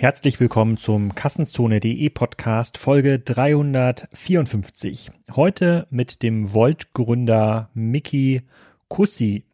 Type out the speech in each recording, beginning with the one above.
Herzlich willkommen zum Kassenzone.de Podcast Folge 354. Heute mit dem Volt-Gründer Mickey Kussi.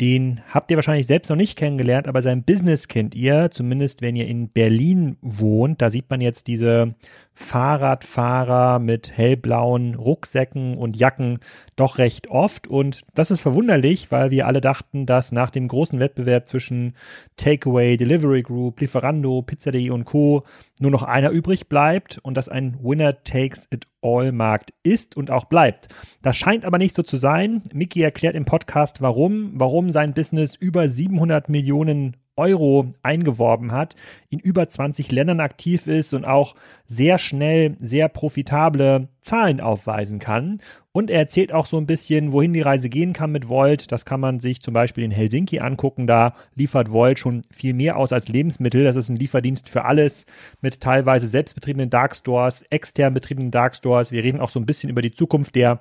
Den habt ihr wahrscheinlich selbst noch nicht kennengelernt, aber sein Business kennt ihr, zumindest wenn ihr in Berlin wohnt. Da sieht man jetzt diese Fahrradfahrer mit hellblauen Rucksäcken und Jacken doch recht oft. Und das ist verwunderlich, weil wir alle dachten, dass nach dem großen Wettbewerb zwischen Takeaway, Delivery Group, Lieferando, Pizza.de und Co. nur noch einer übrig bleibt und dass ein Winner Takes It All Markt ist und auch bleibt. Das scheint aber nicht so zu sein. Mickey erklärt im Podcast, warum, warum sein Business über 700 Millionen Euro eingeworben hat, in über 20 Ländern aktiv ist und auch sehr schnell sehr profitable Zahlen aufweisen kann. Und er erzählt auch so ein bisschen, wohin die Reise gehen kann mit Volt. Das kann man sich zum Beispiel in Helsinki angucken. Da liefert Volt schon viel mehr aus als Lebensmittel. Das ist ein Lieferdienst für alles mit teilweise selbstbetriebenen Darkstores, extern betriebenen Darkstores. Wir reden auch so ein bisschen über die Zukunft der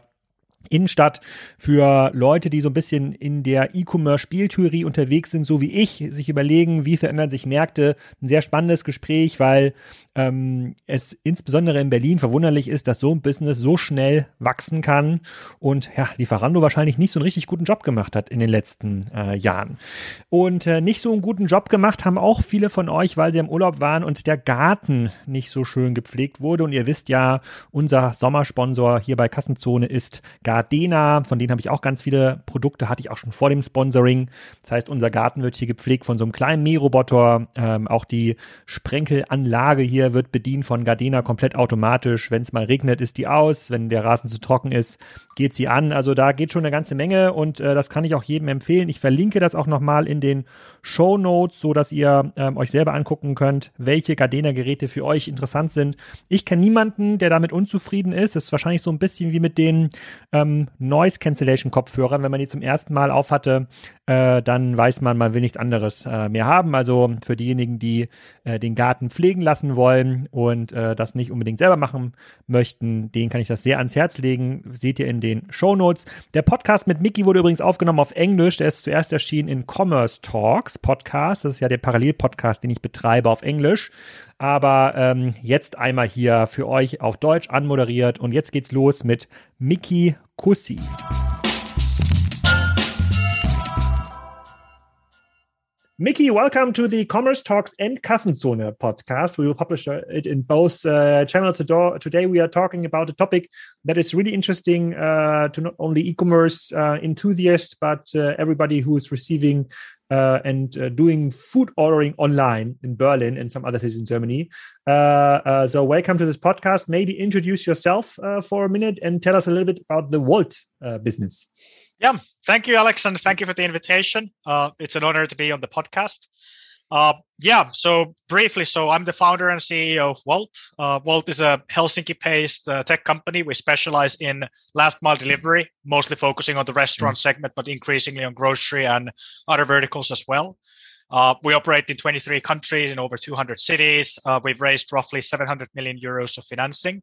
Innenstadt für Leute, die so ein bisschen in der E-Commerce-Spieltheorie unterwegs sind, so wie ich, sich überlegen, wie verändern sich Märkte. Ein sehr spannendes Gespräch, weil ähm, es insbesondere in Berlin verwunderlich ist, dass so ein Business so schnell wachsen kann und ja, Lieferando wahrscheinlich nicht so einen richtig guten Job gemacht hat in den letzten äh, Jahren. Und äh, nicht so einen guten Job gemacht haben auch viele von euch, weil sie im Urlaub waren und der Garten nicht so schön gepflegt wurde. Und ihr wisst ja, unser Sommersponsor hier bei Kassenzone ist Gardena. Von denen habe ich auch ganz viele Produkte, hatte ich auch schon vor dem Sponsoring. Das heißt, unser Garten wird hier gepflegt von so einem kleinen Mähroboter. Ähm, auch die Sprenkelanlage hier wird bedient von Gardena komplett automatisch. Wenn es mal regnet, ist die aus. Wenn der Rasen zu trocken ist, geht sie an. Also da geht schon eine ganze Menge und äh, das kann ich auch jedem empfehlen. Ich verlinke das auch nochmal in den Show Notes, so dass ihr ähm, euch selber angucken könnt, welche Gardena-Geräte für euch interessant sind. Ich kenne niemanden, der damit unzufrieden ist. Das ist wahrscheinlich so ein bisschen wie mit den ähm, Noise Cancellation Kopfhörern. Wenn man die zum ersten Mal aufhatte, äh, dann weiß man, man will nichts anderes äh, mehr haben. Also für diejenigen, die äh, den Garten pflegen lassen wollen und äh, das nicht unbedingt selber machen möchten, denen kann ich das sehr ans Herz legen. Seht ihr in den Show Notes. Der Podcast mit Mickey wurde übrigens aufgenommen auf Englisch. Der ist zuerst erschienen in Commerce Talks Podcast. Das ist ja der Parallelpodcast, den ich betreibe auf Englisch. Aber ähm, jetzt einmal hier für euch auf Deutsch anmoderiert. Und jetzt geht's los mit Mickey Kussi. Mickey, welcome to the Commerce Talks and Kassenzone podcast. We will publish uh, it in both uh, channels. Today, we are talking about a topic that is really interesting uh, to not only e-commerce uh, enthusiasts, but uh, everybody who is receiving uh, and uh, doing food ordering online in Berlin and some other cities in Germany. Uh, uh, so, welcome to this podcast. Maybe introduce yourself for a minute and tell us a little bit about the Wolt business. Yeah, thank you, Alex, and thank you for the invitation. Uh, it's an honor to be on the podcast. Uh, yeah, so briefly, so I'm the founder and CEO of Wolt. Uh, Wolt is a Helsinki-based uh, tech company. We specialize in last mile delivery, mostly focusing on the restaurant mm-hmm. segment, but increasingly on grocery and other verticals as well. Uh, we operate in 23 countries in over 200 cities. Uh, we've raised roughly 700 million euros of financing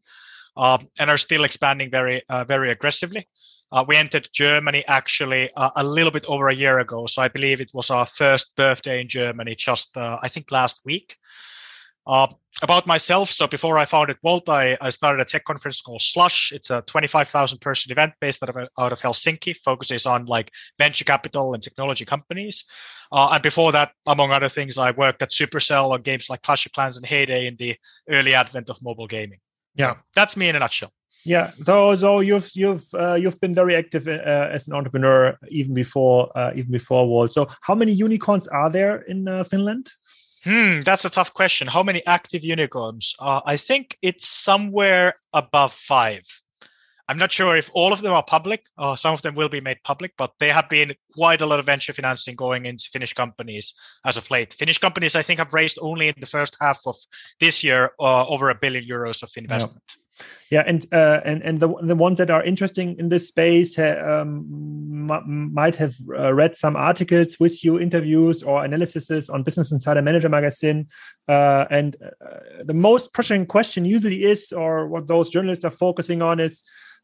uh, and are still expanding very, very aggressively. Uh, we entered Germany actually uh, a little bit over a year ago. So I believe it was our first birthday in Germany just, uh, I think, last week. Uh, about myself, so before I founded Wolt, I, I, started a tech conference called Slush. It's a 25,000 person event based out of, out of Helsinki, focuses on like venture capital and technology companies. Uh, and before that, among other things, I worked at Supercell on games like Clash of Clans and Hay Day in the early advent of mobile gaming. Yeah, so that's me in a nutshell. Yeah, so so you've you've uh, you've been very active uh, as an entrepreneur even before uh, even before Wolt. So how many unicorns are there in uh, Finland? Hmm, that's a tough question. How many active unicorns? Uh, I think it's somewhere above five. I'm not sure if all of them are public. Uh, some of them will be made public, but there have been quite a lot of venture financing going into Finnish companies as of late. Finnish companies, I think, have raised only in the first half of this year over a billion euros of investment. Yeah. And uh, and and the the ones that are interesting in this space um, might have uh, read some articles with you, interviews or analyses on Business Insider Manager magazine. Uh, and uh, the most pressing question usually is, or what those journalists are focusing on, is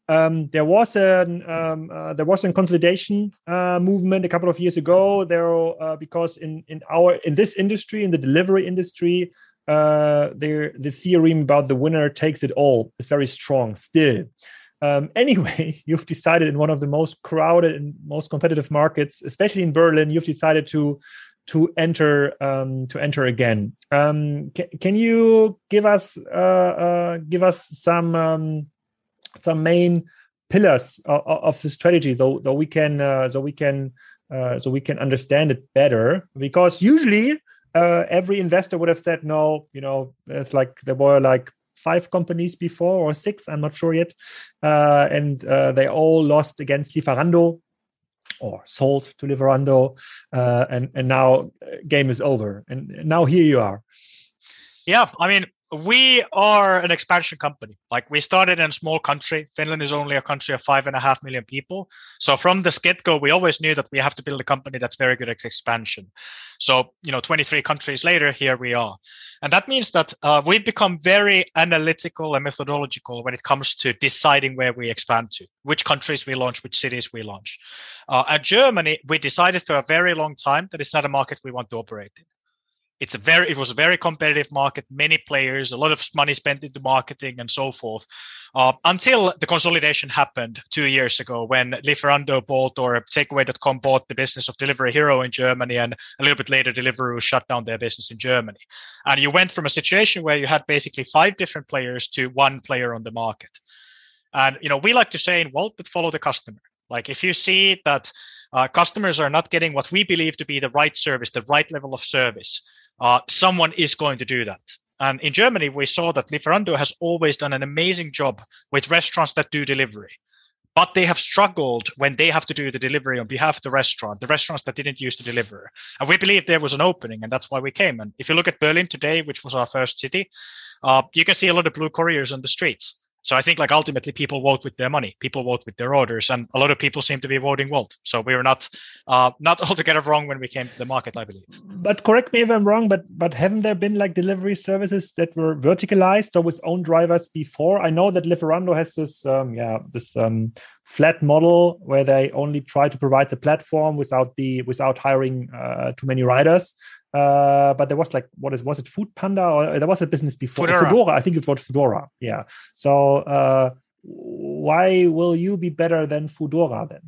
um, there was an um, uh, there was a consolidation uh, movement a couple of years ago. There, uh, because in in our in this industry, in the delivery industry, uh, the the theorem about the winner takes it all is very strong still. Um, anyway, you've decided in one of the most crowded and most competitive markets, especially in Berlin, you've decided to to enter um, to enter again. Um, can, you give us uh, uh, give us some um, some main pillars of, of the strategy, though though we can uh, so we can uh, so we can understand it better? Because usually uh, every investor would have said no. You know, it's like there were like five companies before or six, I'm not sure yet, uh, and they all lost against Lieferando or sold to Lieferando, uh, and and now uh, game is over. And now here you are. Yeah, I mean, we are an expansion company. Like we started in a small country. Finland is only a country of five and a half million people. So from the get go, we always knew that we have to build a company that's very good at expansion. So, you know, 23 countries later, here we are. And that means that uh, we've become very analytical and methodological when it comes to deciding where we expand to, which countries we launch, which cities we launch. Uh, at Germany, we decided for a very long time that it's not a market we want to operate in it's a very it was a very competitive market many players a lot of money spent into marketing and so forth. Uh, until the consolidation happened two years ago when Lieferando bought or takeaway.com bought the business of delivery hero in germany and a little bit later deliveroo shut down their business in germany. And you went from a situation where you had basically five different players to one player on the market. And you know we like to say in Wolt that follow the customer. Like if you see that uh, customers are not getting what we believe to be the right service the right level of service uh, someone is going to do that. And in Germany, we saw that Lieferando has always done an amazing job with restaurants that do delivery. But they have struggled when they have to do the delivery on behalf of the restaurant, the restaurants that didn't use the deliver. And we believe there was an opening, and that's why we came. And if you look at Berlin today, which was our first city, uh, you can see a lot of blue couriers on the streets. So I think like ultimately people vote with their money, people vote with their orders, and a lot of people seem to be voting Wolt. So we were not uh, not altogether wrong when we came to the market, I believe. But correct me if I'm wrong, but but haven't there been like delivery services that were verticalized or with own drivers before? I know that Lieferando has this um, yeah this um, flat model where they only try to provide the platform without the without hiring uh, too many riders. Uh, but there was like what is was it Food Panda or there was a business before Fedora? Foodora I think it was Foodora. Yeah. So uh, why will you be better than Foodora then?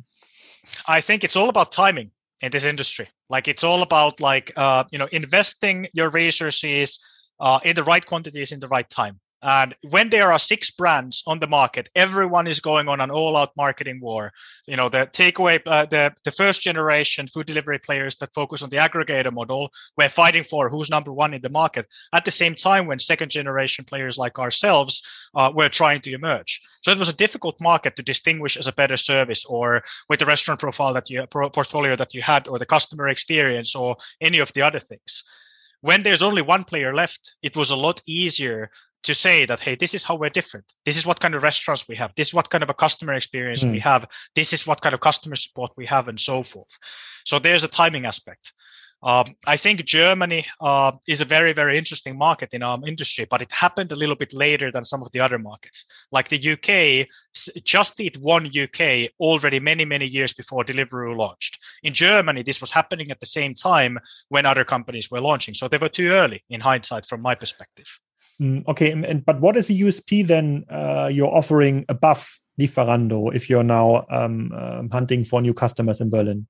I think it's all about timing in this industry. Like it's all about like uh, you know investing your resources uh, in the right quantities in the right time. And when there are six brands on the market, everyone is going on an all-out marketing war. You know, the takeaway, uh, the the first generation food delivery players that focus on the aggregator model, we're fighting for who's number one in the market. At the same time, when second generation players like ourselves uh, were trying to emerge, so it was a difficult market to distinguish as a better service or with the restaurant profile that you portfolio that you had, or the customer experience, or any of the other things when there's only one player left, it was a lot easier to say that hey this is how we're different this is what kind of restaurants we have this is what kind of a customer experience mm. we have this is what kind of customer support we have and so forth so there's a timing aspect um, I think Germany uh, is a very, very interesting market in our industry, but it happened a little bit later than some of the other markets. Like the UK, Just Eat won UK already many, many years before Deliveroo launched. In Germany, this was happening at the same time when other companies were launching. So they were too early in hindsight, from my perspective. Mm, okay, and, but what is the USP then uh, you're offering above Lieferando if you're now um, um, hunting for new customers in Berlin?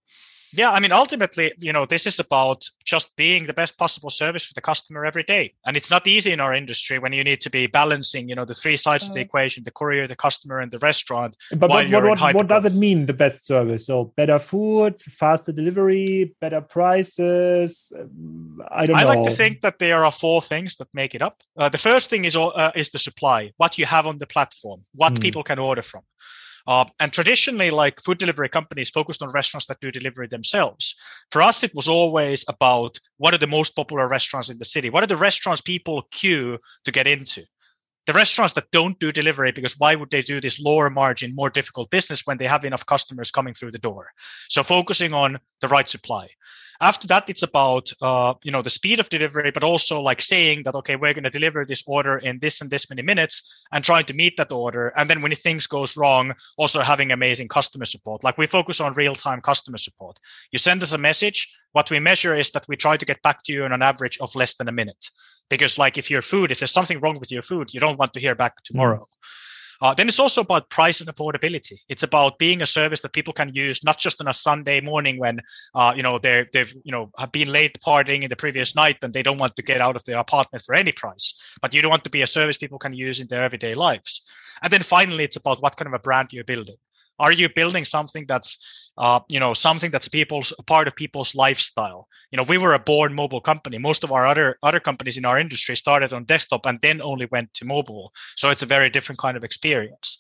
Yeah, I mean, ultimately, you know, this is about just being the best possible service for the customer every day. And it's not easy in our industry when you need to be balancing, you know, the three sides of the uh. equation, the courier, the customer, and the restaurant. But what, what, what, what does it mean, the best service? So better food, faster delivery, better prices? I don't I know. like to think that there are four things that make it up. Uh, the first thing is, uh, is the supply, what you have on the platform, what mm. people can order from. Uh, and traditionally, like food delivery companies focused on restaurants that do delivery themselves. For us, it was always about what are the most popular restaurants in the city? What are the restaurants people queue to get into? The restaurants that don't do delivery, because why would they do this lower margin, more difficult business when they have enough customers coming through the door? So focusing on the right supply. After that, it's about uh, you know the speed of delivery, but also like saying that okay, we're going to deliver this order in this and this many minutes, and trying to meet that order. And then when things goes wrong, also having amazing customer support. Like we focus on real time customer support. You send us a message, What we measure is that we try to get back to you on an average of less than a minute. Because like if your food, if there's something wrong with your food, you don't want to hear back tomorrow. Mm. Uh, then it's also about price and affordability. It's about being a service that people can use not just on a Sunday morning when uh, you know they they've you know have been late partying in the previous night and they don't want to get out of their apartment for any price, but you don't want to be a service people can use in their everyday lives. And then finally, it's about what kind of a brand you're building. Are you building something that's uh, you know, something that's people's part of people's lifestyle. You know, we were a born mobile company. Most of our other other companies in our industry started on desktop and then only went to mobile. So it's a very different kind of experience.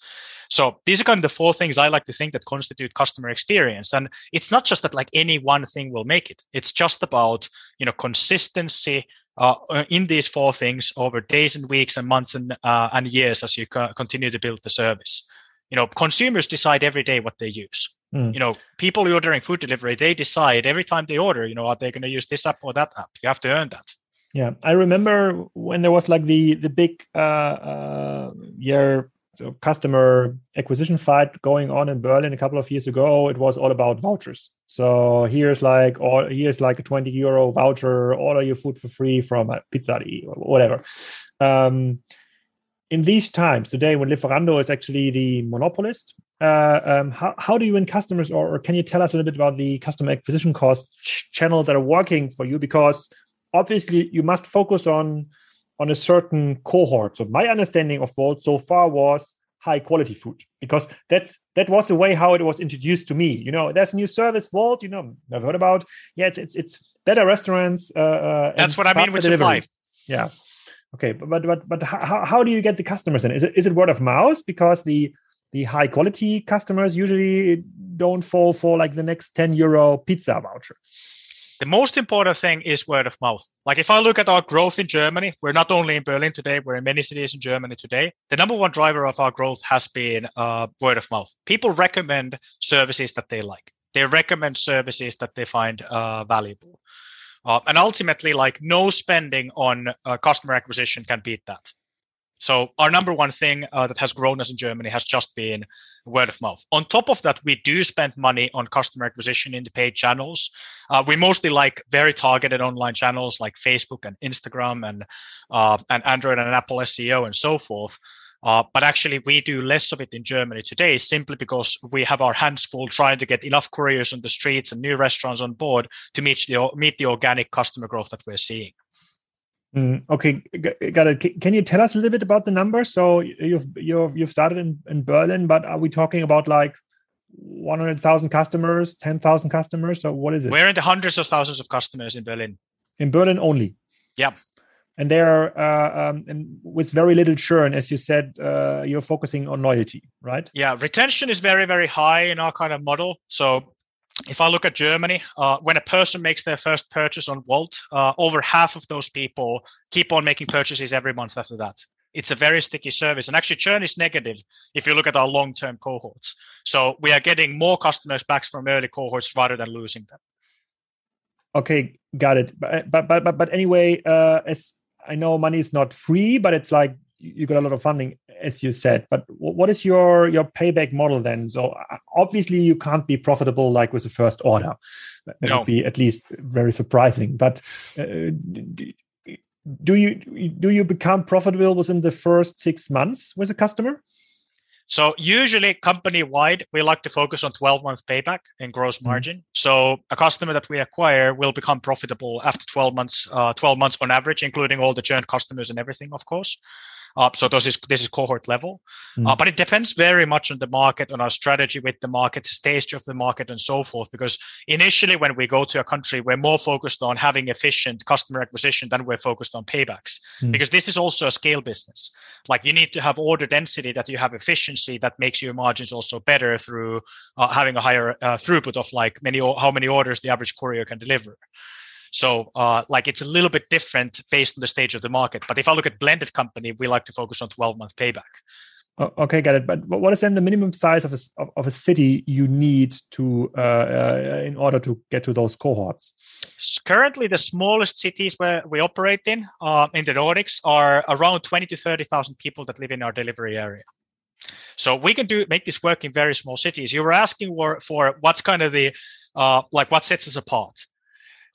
So these are kind of the four things I like to think that constitute customer experience. And it's not just that like any one thing will make it. It's just about, you know, consistency, uh, in these four things over days and weeks and months and uh, and years as you co- continue to build the service. You know, consumers decide every day what they use. Mm. You know, people ordering food delivery, they decide every time they order, you know, are they going to use this app or that app? You have to earn that. Yeah, I remember when there was like the the big uh, uh year so customer acquisition fight going on in Berlin a couple of years ago. It was all about vouchers. So here's like or here's like a 20 euro voucher, order your food for free from a Pizza or whatever. Um, in these times today when Lieferando is actually the monopolist, uh, um, how, how do you win customers or, or, can you tell us a little bit about the customer acquisition cost ch- channel that are working for you? Because obviously you must focus on on a certain cohort. So my understanding of Wolt so far was high quality food because that's that was the way how it was introduced to me. You know, there's a new service Wolt. You know, I've heard about. Yeah, it's it's, it's better restaurants. Uh, uh, that's what I mean with delivery. supply. Yeah. Okay, but but but but how, how do you get the customers in? Is it is it word of mouth because the the high quality customers usually don't fall for like the next 10 euro pizza voucher? The most important thing is word of mouth. Like if I look at our growth in Germany, we're not only in Berlin today, we're in many cities in Germany today. The number one driver of our growth has been uh, word of mouth. People recommend services that they like. They recommend services that they find uh, valuable. Uh, and ultimately, like no spending on uh, customer acquisition can beat that. So our number one thing uh, that has grown us in Germany has just been word of mouth. On top of that, we do spend money on customer acquisition in the paid channels. Uh, we mostly like very targeted online channels like Facebook and Instagram and uh, and Android and Apple SEO and so forth. Uh, but actually, we do less of it in Germany today simply because we have our hands full trying to get enough couriers on the streets and new restaurants on board to meet the, meet the organic customer growth that we're seeing. Mm, okay, got it. Can you tell us a little bit about the numbers? So you've you've you've started in, in Berlin, but are we talking about like one hundred thousand customers, ten thousand customers, or what is it? We're in the hundreds of thousands of customers in Berlin. In Berlin only. Yeah and they're uh, um, and with very little churn, as you said, uh, you're focusing on loyalty, right? Yeah, retention is very very high in our kind of model. So if I look at Germany, uh, when a person makes their first purchase on Wolt, uh, over half of those people keep on making purchases every month after that. It's a very sticky service. And actually, churn is negative if you look at our long term cohorts. So we are getting more customers back from early cohorts rather than losing them. Okay, got it. But but but but anyway, uh, as I know money is not free, but it's like you got a lot of funding, as you said. But what is your your payback model then? So uh, obviously you can't be profitable like with the first order. That no. would be at least very surprising. But uh, do you do you become profitable within the first six months with a customer? So usually company wide, we like to focus on 12 month payback and gross mm-hmm. margin. So a customer that we acquire will become profitable after 12 months, uh, 12 months on average, including all the churn customers and everything, of course. So this is this is cohort level, mm. uh, but it depends very much on the market, on our strategy with the market, stage of the market, and so forth. Because initially, when we go to a country, we're more focused on having efficient customer acquisition than we're focused on paybacks. Mm. Because this is also a scale business. Like you need to have order density, that you have efficiency, that makes your margins also better through uh, having a higher uh, throughput of like many how many orders the average courier can deliver. So uh, like it's a little bit different based on the stage of the market. But if I look at blended company, we like to focus on 12 month payback. Okay, got it. But what is then the minimum size of a, of a city you need to uh, uh, in order to get to those cohorts? Currently, the smallest cities where we operate in uh, in the Nordics are around twenty to thirty thousand people that live in our delivery area. So we can do make this work in very small cities. You were asking for, for what's kind of the uh, like what sets us apart.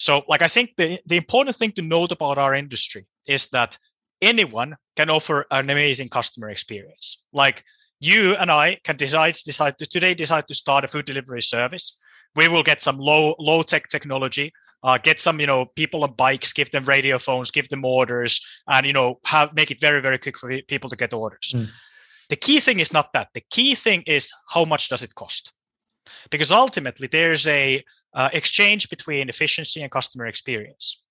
So, like, I think the, the important thing to note about our industry is that anyone can offer an amazing customer experience. Like, you and I can decide decide to today decide to start a food delivery service. We will get some low low tech technology, uh, get some you know people on bikes, give them radio phones, give them orders, and you know have make it very very quick for people to get orders. Mm. The key thing is not that. The key thing is how much does it cost, because ultimately there's a uh, exchange between efficiency and customer experience.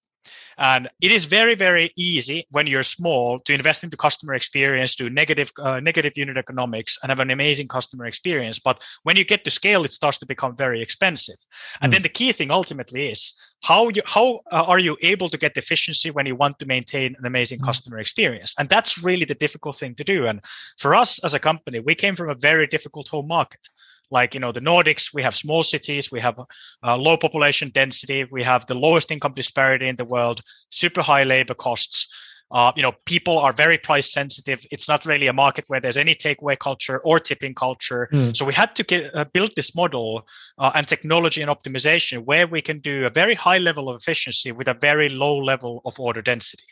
And it is very, very easy when you're small to invest into customer experience, do negative, uh, negative unit economics, and have an amazing customer experience. But when you get to scale, it starts to become very expensive. And mm. then the key thing ultimately is how you how uh, are you able to get efficiency when you want to maintain an amazing mm. customer experience? And that's really the difficult thing to do. And for us as a company, we came from a very difficult home market like you know the nordics we have small cities we have uh, low population density we have the lowest income disparity in the world super high labor costs. Uh, you know people are very price sensitive. It's not really a market where there's any takeaway culture or tipping culture. Mm. so we had to get, uh, build this model uh, and technology and optimization where we can do a very high level of efficiency with a very low level of order density.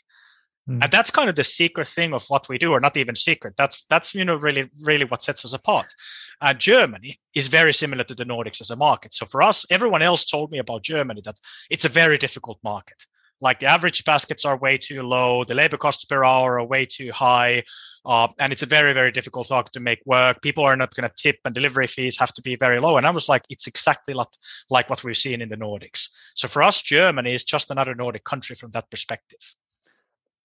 Mm. and that's kind of the secret thing of what we do or not even secret. That's that's you know really really what sets us apart uh, Germany is very similar to the Nordics as a market. So for us, everyone else told me about Germany that it's a very difficult market. Like the average baskets are way too low, the labor costs per hour are way too high, uh, and it's a very very difficult market to make work. People are not going to tip, and delivery fees have to be very low. And I was like, it's exactly like, like what we've seen in the Nordics. So for us, Germany is just another Nordic country from that perspective.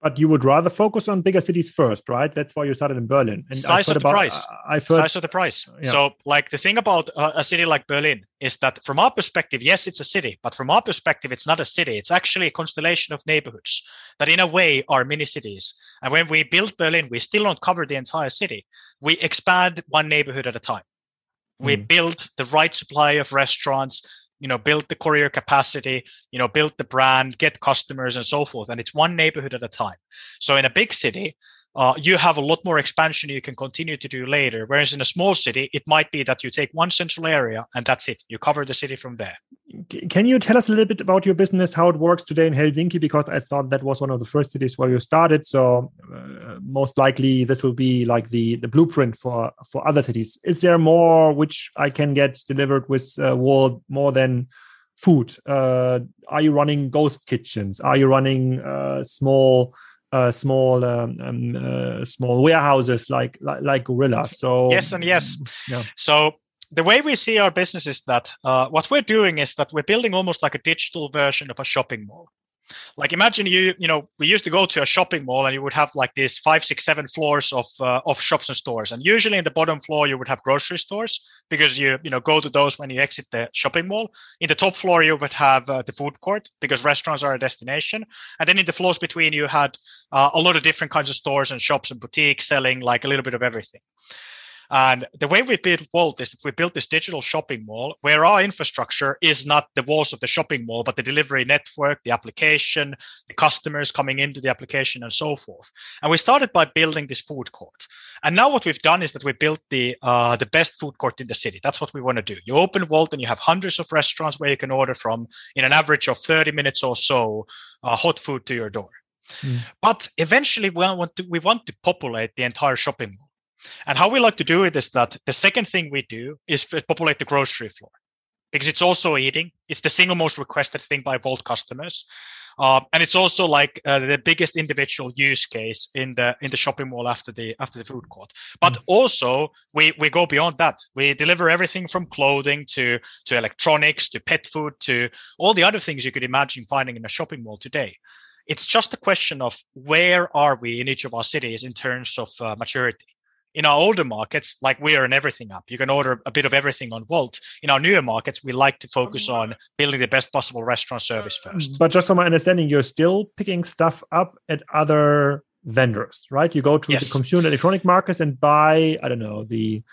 But you would rather focus on bigger cities first, right? That's why you started in Berlin. And size of the about, price. I've heard, size of the price. Yeah. So, like the thing about uh, a city like Berlin is that, from our perspective, yes, it's a city, but from our perspective, it's not a city. It's actually a constellation of neighborhoods that, in a way, are mini cities. And when we build Berlin, we still don't cover the entire city. We expand one neighborhood at a time. We mm. build the right supply of restaurants you know build the courier capacity you know build the brand get customers and so forth. And it's one neighborhood at a time. So in a big city uh, you have a lot more expansion you can continue to do later. Whereas in a small city, it might be that you take one central area and that's it. You cover the city from there. Can you tell us a little bit about your business, how it works today in Helsinki? Because I thought that was one of the first cities where you started. So uh, most likely this will be like the, the blueprint for, for other cities. Is there more which I can get delivered with uh, more than food? Uh, are you running ghost kitchens? Are you running uh, small uh, small um, um, uh, small warehouses like, like like Gorillas. So yes and yes. Yeah. So the way we see our business is that uh, what we're doing is that we're building almost like a digital version of a shopping mall like imagine you you know we used to go to a shopping mall and you would have like these five six seven floors of uh, of shops and stores. And usually in the bottom floor you would have grocery stores because you you know go to those when you exit the shopping mall. In the top floor you would have uh, the food court because restaurants are a destination. And then in the floors between you had uh, a lot of different kinds of stores and shops and boutiques selling like a little bit of everything and the way we built Wolt is that we built this digital shopping mall where our infrastructure is not the walls of the shopping mall, but the delivery network, the application, the customers coming into the application, and so forth. And we started by building this food court. And now what we've done is that we built the uh, the best food court in the city. That's what we want to do. You open Wolt and you have hundreds of restaurants where you can order from in an average of 30 minutes or so, uh, hot food to your door. Mm. But eventually, we want to we want to populate the entire shopping mall. And how we like to do it is that the second thing we do is populate the grocery floor because it's also eating. It's the single most requested thing by Wolt customers. Uh, and it's also like uh, the biggest individual use case in the in the shopping mall after the after the food court. But mm. also we we go beyond that. We deliver everything from clothing to to electronics to pet food to all the other things you could imagine finding in a shopping mall today. It's just a question of where are we in each of our cities in terms of uh, maturity in our older markets, like we are in everything up. You can order a bit of everything on Wolt. In our newer markets, we like to focus mm-hmm. on building the best possible restaurant service mm, first. But just from my understanding, you're still picking stuff up at other vendors, right? You go to yes. the consumer electronic markets and buy, I don't know, the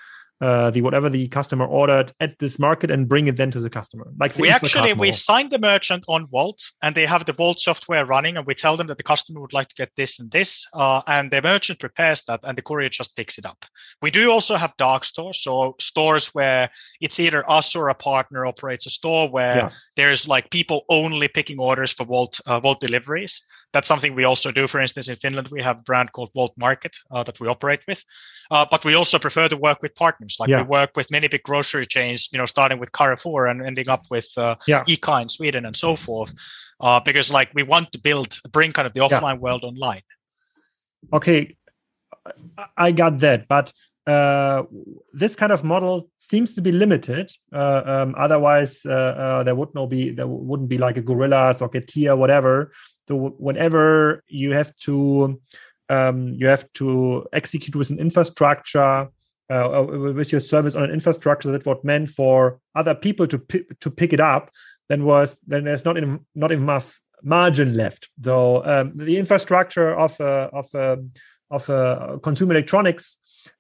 uh, the whatever the customer ordered at this market and bring it then to the customer. Like we actually we signed the merchant on Wolt, and they have the Wolt software running, and we tell them that the customer would like to get this and this, uh, and the merchant prepares that, and the courier just picks it up. We do also have dark stores, so stores where it's either us or a partner operates a store where yeah. there's like people only picking orders for Wolt uh, Wolt deliveries. That's something we also do. For instance, in Finland, we have a brand called Wolt Market uh, that we operate with, uh, but we also prefer to work with partners. Like yeah. we work with many big grocery chains, you know, starting with Carrefour and ending up with uh, yeah. ICA in Sweden and so forth. Uh, because like we want to build, bring kind of the offline yeah. world online. Okay, I got that, but uh, this kind of model seems to be limited. Uh, um, otherwise, uh, uh there would no be there wouldn't be like a Gorillas or Getir, whatever. So whenever you have to um, you have to execute with an infrastructure uh, uh, with your service on an infrastructure that was meant for other people to to pick it up, then was then there's not not enough margin left. So um, the infrastructure of a, of a, of a consumer electronics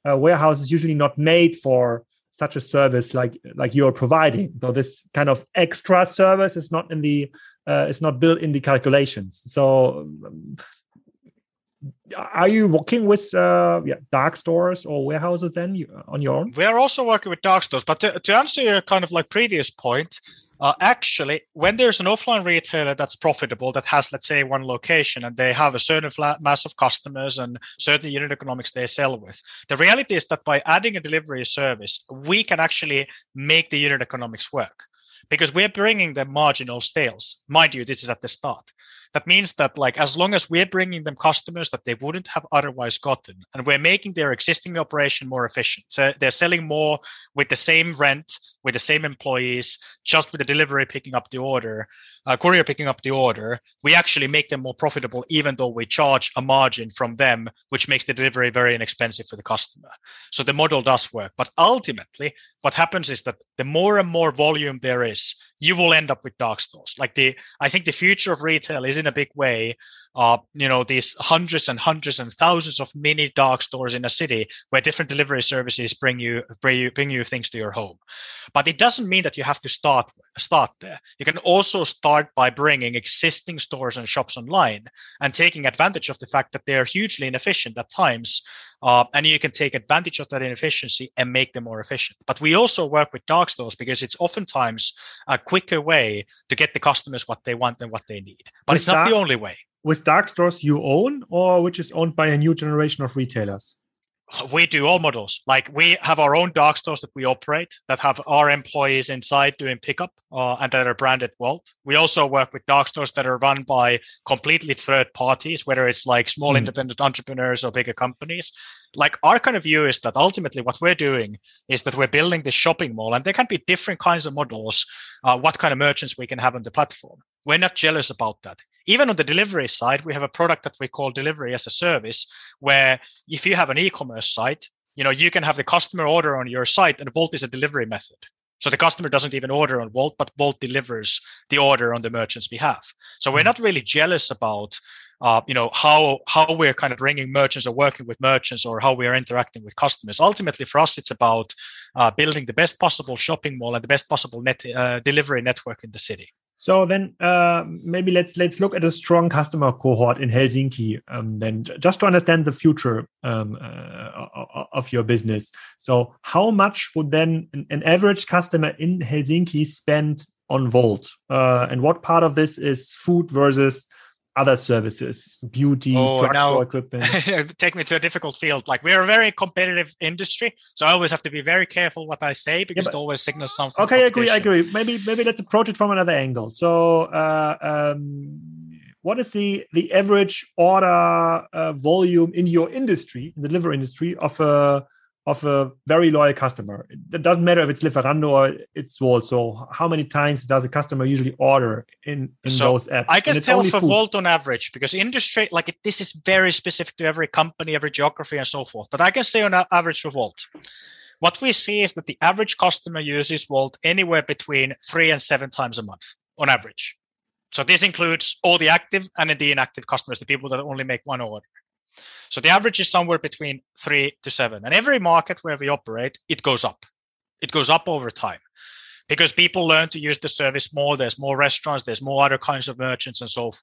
uh, warehouse is usually not made for such a service like like you're providing. So this kind of extra service is not in the uh, is not built in the calculations. So um, are you working with uh, yeah, dark stores or warehouses then on your own? We are also working with dark stores, but to, to answer your kind of like previous point, uh, actually, when there's an offline retailer that's profitable, that has, let's say, one location and they have a certain mass of customers and certain unit economics they sell with, the reality is that by adding a delivery service, we can actually make the unit economics work because we're bringing them marginal sales. Mind you, this is at the start. That means that like as long as we're bringing them customers that they wouldn't have otherwise gotten, and we're making their existing operation more efficient, so they're selling more with the same rent, with the same employees, just with the delivery picking up the order, uh, courier picking up the order, we actually make them more profitable, even though we charge a margin from them, which makes the delivery very inexpensive for the customer. So the model does work, but ultimately, what happens is that the more and more volume there is, you will end up with dark stores. Like the, I think the future of retail is in a big way uh, you know, these hundreds and hundreds and thousands of mini dark stores in a city where different delivery services bring you bring you bring you things to your home. But it doesn't mean that you have to start start there. You can also start by bringing existing stores and shops online and taking advantage of the fact that they are hugely inefficient at times. Uh, and you can take advantage of that inefficiency and make them more efficient. But we also work with dark stores because it's oftentimes a quicker way to get the customers what they want and what they need. But it's not the only way with dark stores you own or which is owned by a new generation of retailers? We do all models. Like we have our own dark stores that we operate that have our employees inside doing pickup uh, and that are branded Wolt. We also work with dark stores that are run by completely third parties, whether it's like small mm. independent entrepreneurs or bigger companies. Like our kind of view is that ultimately what we're doing is that we're building this shopping mall and there can be different kinds of models, uh, what kind of merchants we can have on the platform. We're not jealous about that. Even on the delivery side, we have a product that we call delivery as a service, where if you have an e-commerce site, you know, you can have the customer order on your site and Wolt is a delivery method. So the customer doesn't even order on Wolt, but Wolt delivers the order on the merchant's behalf. So we're hmm. not really jealous about, uh, you know, how how we're kind of bringing merchants or working with merchants or how we are interacting with customers. Ultimately, for us, it's about uh, building the best possible shopping mall and the best possible net uh, delivery network in the city. So then uh, maybe let's let's look at a strong customer cohort in Helsinki. Um, then just to understand the future um, uh, of your business. So how much would then an, average customer in Helsinki spend on Wolt, uh, and what part of this is food versus other services, beauty, oh, drugstore equipment. take me to a difficult field. Like we're a very competitive industry, so I always have to be very careful what I say because yeah, but, it always signals something. Okay, I agree. I agree. Maybe maybe let's approach it from another angle. So, uh, um, what is the the average order uh, volume in your industry, in the liver industry, of a of a very loyal customer. It doesn't matter if it's Lieferando or it's Wolt. So how many times does a customer usually order in, in so those apps? I can tell for food. Wolt on average because industry like this is very specific to every company, every geography, and so forth. But I can say on average for Wolt. What we see is that the average customer uses Wolt anywhere between three and seven times a month on average. So this includes all the active and the inactive customers, the people that only make one order. So the average is somewhere between three to seven. And every market where we operate, it goes up. It goes up over time because people learn to use the service more. There's more restaurants, there's more other kinds of merchants, and so forth.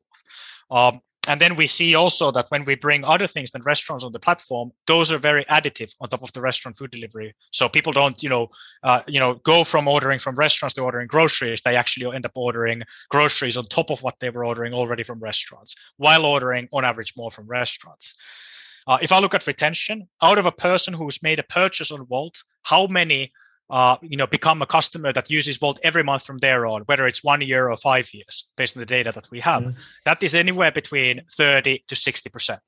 Um, and then we see also that when we bring other things than restaurants on the platform, those are very additive on top of the restaurant food delivery. So people don't, you know, uh, you know, go from ordering from restaurants to ordering groceries. They actually end up ordering groceries on top of what they were ordering already from restaurants, while ordering on average more from restaurants. Uh, if I look at retention, out of a person who's made a purchase on Wolt, how many uh, you know, become a customer that uses Wolt every month from there on, whether it's one year or five years, based on the data that we have. Mm-hmm. That is anywhere between 30 to 60%.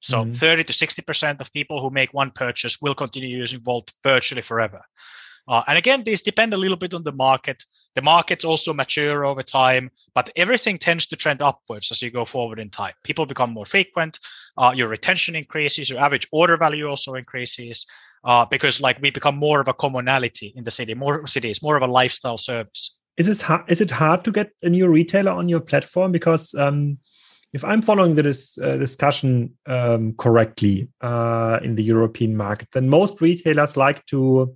So mm-hmm. 30 to 60% of people who make one purchase will continue using Wolt virtually forever. Uh, and again, these depend a little bit on the market. The markets also mature over time, but everything tends to trend upwards as you go forward in time. People become more frequent, uh, your retention increases, your average order value also increases, uh, because like we become more of a commonality in the city, more cities, more of a lifestyle service. Is this hard, is it hard to get a new retailer on your platform? Because um, if I'm following this uh, discussion um, correctly uh, in the European market, then most retailers like to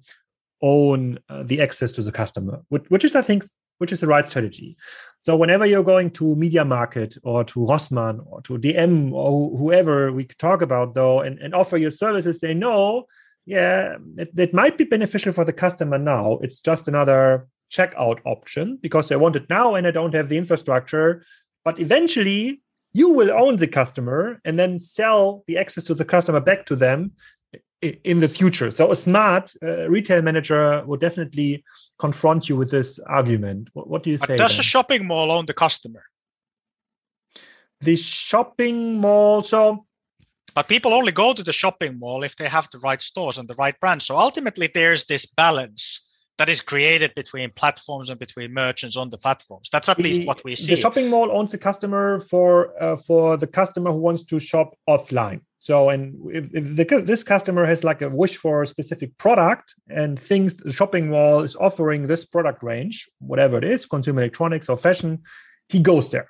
own uh, the access to the customer, which, which, is, I think, which is the right strategy. So whenever you're going to Media Market or to Rossmann or to DM or whoever we talk about, though, and, and offer your services, they know, yeah, it, it might be beneficial for the customer now. It's just another checkout option because they want it now and they don't have the infrastructure. But eventually, you will own the customer and then sell the access to the customer back to them in the future. So a smart uh, retail manager will definitely confront you with this argument. What, what do you think? Does then? a shopping mall own the customer? The shopping mall. So, but people only go to the shopping mall if they have the right stores and the right brands. So ultimately, there's this balance that is created between platforms and between merchants on the platforms. That's at the, least what we see. The shopping mall owns the customer for uh, for the customer who wants to shop offline. So, and if, if the, this customer has like a wish for a specific product and thinks the shopping mall is offering this product range, whatever it is, consumer electronics or fashion, he goes there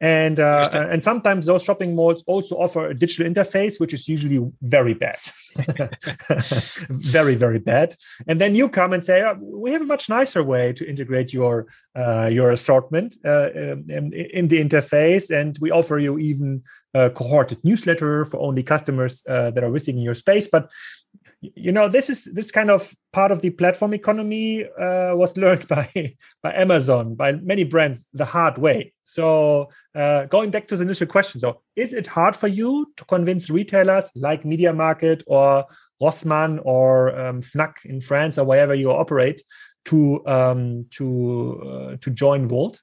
and uh, and sometimes those shopping malls also offer a digital interface which is usually very bad. Very very bad. And then you come and say oh, we have a much nicer way to integrate your uh, your assortment uh, um, in, in, the interface and we offer you even a cohorted newsletter for only customers uh, that are visiting your space. But you know this is this kind of part of the platform economy uh, was learned by by amazon by many brands the hard way so uh, going back to the initial question so is it hard for you to convince retailers like media market or rossmann or um, fnac in france or wherever you operate to um, to uh, to join Wolt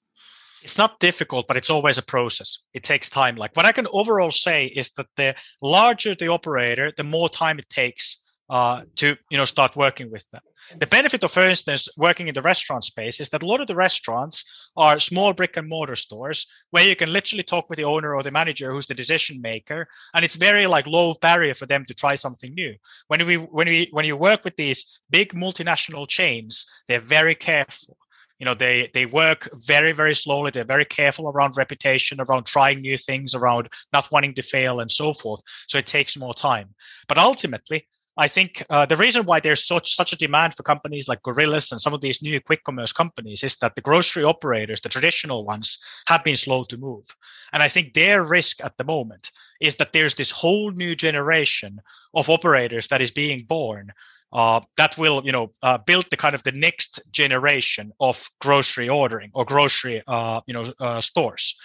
it's not difficult, but it's always a process. It takes time. Like what I can overall say is that the larger the operator, the more time it takes uh, to you know start working with them. The benefit of, for instance, working in the restaurant space is that a lot of the restaurants are small brick and mortar stores where you can literally talk with the owner or the manager who's the decision maker, and it's very like low barrier for them to try something new. When we when we when you work with these big multinational chains, they're very careful you know they they work very very slowly they're very careful around reputation around trying new things around not wanting to fail and so forth so it takes more time but ultimately I think uh, the reason why there's such such a demand for companies like Gorillas and some of these new quick commerce companies is that the grocery operators, the traditional ones, have been slow to move. And I think their risk at the moment is that there's this whole new generation of operators that is being born uh, that will, you know, uh, build the kind of the next generation of grocery ordering or grocery, uh, you know, uh, stores.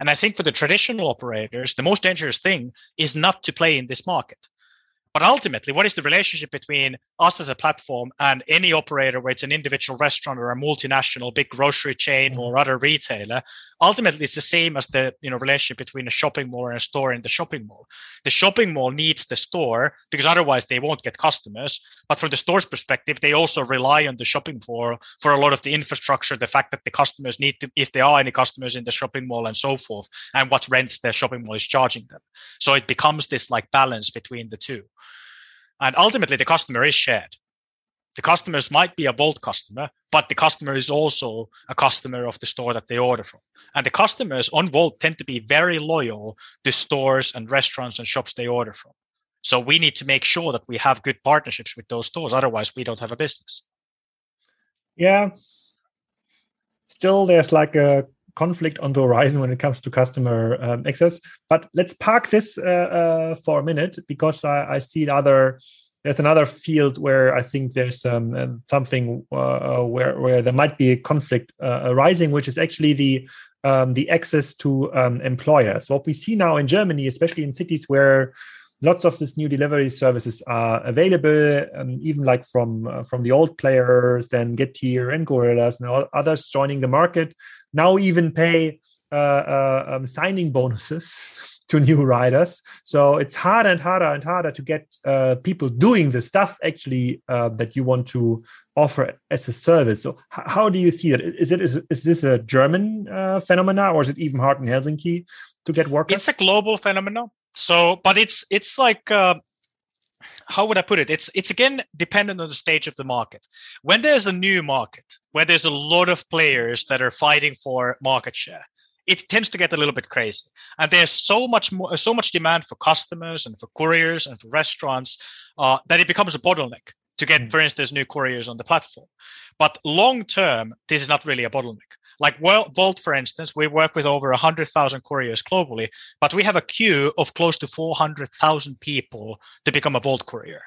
And I think for the traditional operators, the most dangerous thing is not to play in this market but ultimately, what is the relationship between us as a platform and any operator, where it's an individual restaurant or a multinational big grocery chain mm-hmm. or other retailer? Ultimately, it's the same as the you know relationship between a shopping mall and a store in the shopping mall. The shopping mall needs the store because otherwise they won't get customers. But from the store's perspective, they also rely on the shopping mall for a lot of the infrastructure, the fact that the customers need to, if there are any customers in the shopping mall and so forth, and what rents the shopping mall is charging them. So it becomes this like balance between the two and ultimately the customer is shared The customers might be a Wolt customer, but the customer is also a customer of the store that they order from. And the customers on Wolt tend to be very loyal to stores and restaurants and shops they order from. So we need to make sure that we have good partnerships with those stores. Otherwise, we don't have a business. Yeah. Still, there's like a conflict on the horizon when it comes to customer um, access. But let's park this uh, uh, for a minute because I, I see other. There's another field where I think there's um, uh, something uh, where where there might be a conflict uh, arising, which is actually the um, the access to um, employers. What we see now in Germany, especially in cities where lots of these new delivery services are available, um, even like from uh, from the old players, then Getir and Gorillas and all others joining the market. Now even pay uh, uh, um, signing bonuses to new riders. So it's harder and harder and harder to get uh, people doing the stuff actually uh, that you want to offer as a service. So how do you see it? Is it is, is this a German uh, phenomena or is it even hard in Helsinki to get workers? It's a global phenomenon. So, but it's it's like uh, how would I put it? It's it's again dependent on the stage of the market. When there's a new market, where there's a lot of players that are fighting for market share, it tends to get a little bit crazy. And there's so much more, so much demand for customers and for couriers and for restaurants uh, that it becomes a bottleneck to get, mm. for instance, new couriers on the platform. But long term, this is not really a bottleneck. Like Wolt, for instance, we work with over 100,000 couriers globally, but we have a queue of close to 400,000 people to become a Wolt courier.